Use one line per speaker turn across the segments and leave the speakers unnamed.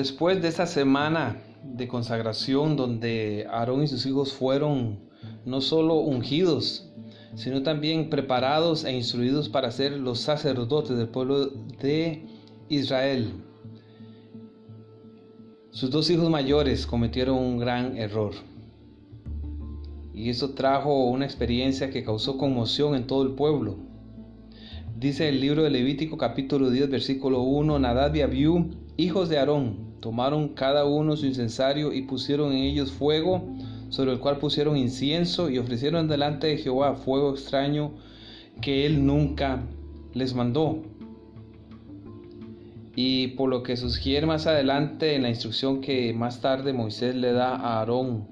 después de esa semana de consagración donde Aarón y sus hijos fueron no solo ungidos, sino también preparados e instruidos para ser los sacerdotes del pueblo de Israel. Sus dos hijos mayores cometieron un gran error. Y eso trajo una experiencia que causó conmoción en todo el pueblo. Dice el libro de Levítico capítulo 10 versículo 1, Nadab y Abiú, hijos de Aarón, tomaron cada uno su incensario y pusieron en ellos fuego, sobre el cual pusieron incienso y ofrecieron delante de Jehová fuego extraño que él nunca les mandó. Y por lo que sugiere más adelante en la instrucción que más tarde Moisés le da a Aarón,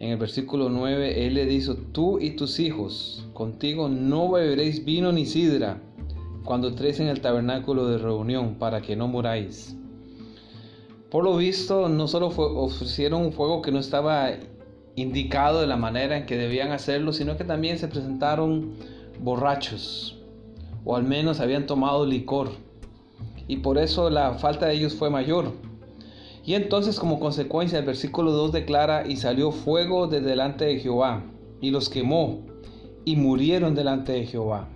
en el versículo 9, él le dice, tú y tus hijos, contigo no beberéis vino ni sidra cuando entréis en el tabernáculo de reunión, para que no muráis. Por lo visto, no solo ofrecieron un fuego que no estaba indicado de la manera en que debían hacerlo, sino que también se presentaron borrachos, o al menos habían tomado licor, y por eso la falta de ellos fue mayor. Y entonces como consecuencia el versículo 2 declara, y salió fuego de delante de Jehová, y los quemó, y murieron delante de Jehová.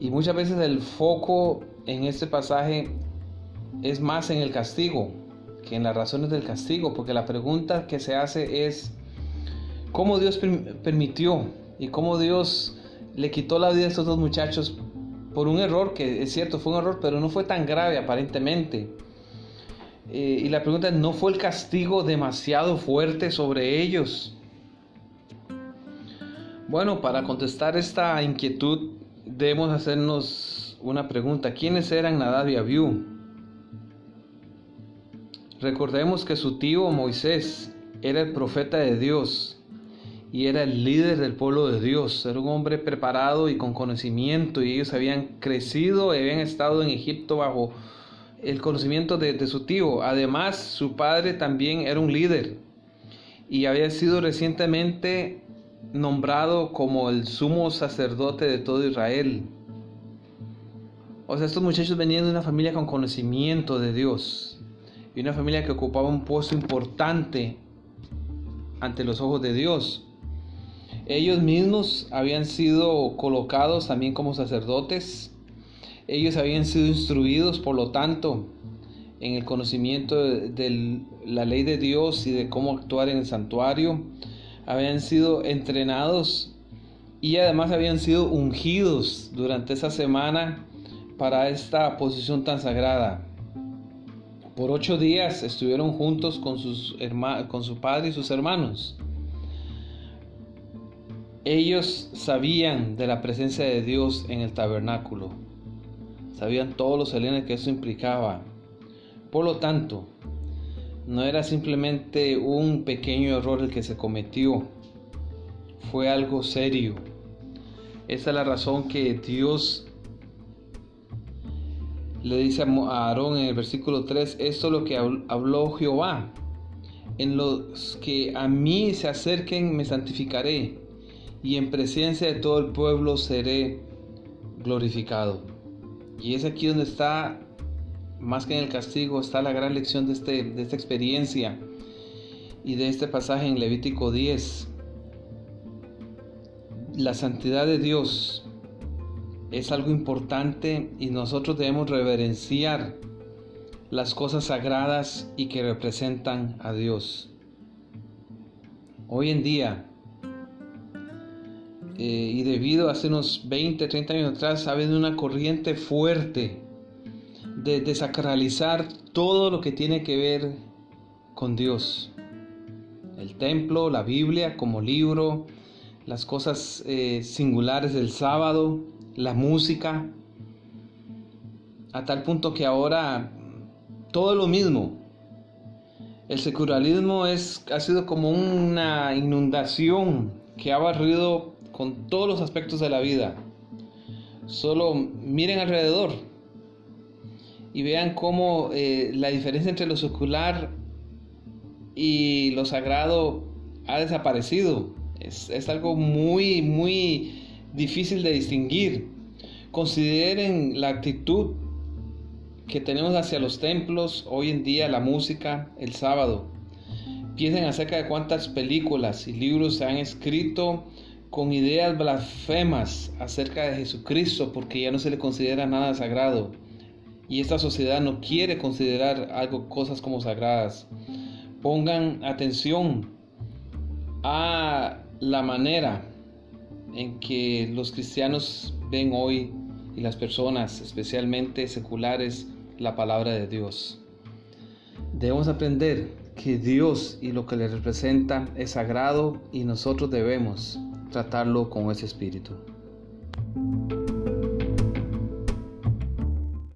Y muchas veces el foco en este pasaje es más en el castigo que en las razones del castigo, porque la pregunta que se hace es, ¿cómo Dios permitió y cómo Dios le quitó la vida a estos dos muchachos por un error, que es cierto, fue un error, pero no fue tan grave aparentemente? Eh, y la pregunta es, ¿no fue el castigo demasiado fuerte sobre ellos? Bueno, para contestar esta inquietud debemos hacernos una pregunta. ¿Quiénes eran Nadab y Abiú? Recordemos que su tío Moisés era el profeta de Dios y era el líder del pueblo de Dios. Era un hombre preparado y con conocimiento y ellos habían crecido y habían estado en Egipto bajo el conocimiento de, de, su tío. Además, su padre también era un líder y había sido recientemente nombrado como el sumo sacerdote de todo Israel. O sea, estos muchachos venían de una familia con conocimiento de Dios y una familia que ocupaba un puesto importante ante los ojos de Dios. Ellos mismos habían sido colocados también como sacerdotes. Ellos habían sido instruidos, por lo tanto, en el conocimiento de, la ley de Dios y de cómo actuar en el santuario. Habían sido entrenados y además habían sido ungidos durante esa semana para esta posición tan sagrada. Por ocho días estuvieron juntos con, sus con su padre y sus hermanos. Ellos sabían de la presencia de Dios en el tabernáculo. Sabían todos los elementos que eso implicaba. Por lo tanto, no era simplemente un pequeño error el que se cometió. Fue algo serio. Esa es la razón que Dios le dice a Aarón en el versículo 3, esto es lo que habló Jehová. En los que a mí se acerquen me santificaré, y en presencia de todo el pueblo seré glorificado. Y es aquí donde está, más que en el castigo, está la gran lección de, este, de esta experiencia y de este pasaje en Levítico 10. La santidad de Dios es algo importante y nosotros debemos reverenciar las cosas sagradas y que representan a Dios. Hoy en día, eh, y debido a hace unos 20, 30 años atrás, ha habido una corriente fuerte de desacralizar todo lo que tiene que ver con Dios. El templo, la Biblia como libro, las cosas eh, singulares del sábado, la música, a tal punto que ahora todo lo mismo. El secularismo es, ha sido como una inundación que ha barrido con todos los aspectos de la vida. Solo miren alrededor y vean cómo eh, la diferencia entre lo secular y lo sagrado ha desaparecido. Es, es algo muy, muy difícil de distinguir. Consideren la actitud que tenemos hacia los templos, hoy en día la música, el sábado. Piensen acerca de cuántas películas y libros se han escrito con ideas blasfemas acerca de Jesucristo porque ya no se le considera nada sagrado. Y esta sociedad no quiere considerar algo, cosas como sagradas. Pongan atención a la manera en que los cristianos ven hoy y las personas, especialmente seculares, la palabra de Dios. Debemos aprender que Dios y lo que le representa es sagrado y nosotros debemos tratarlo con ese espíritu.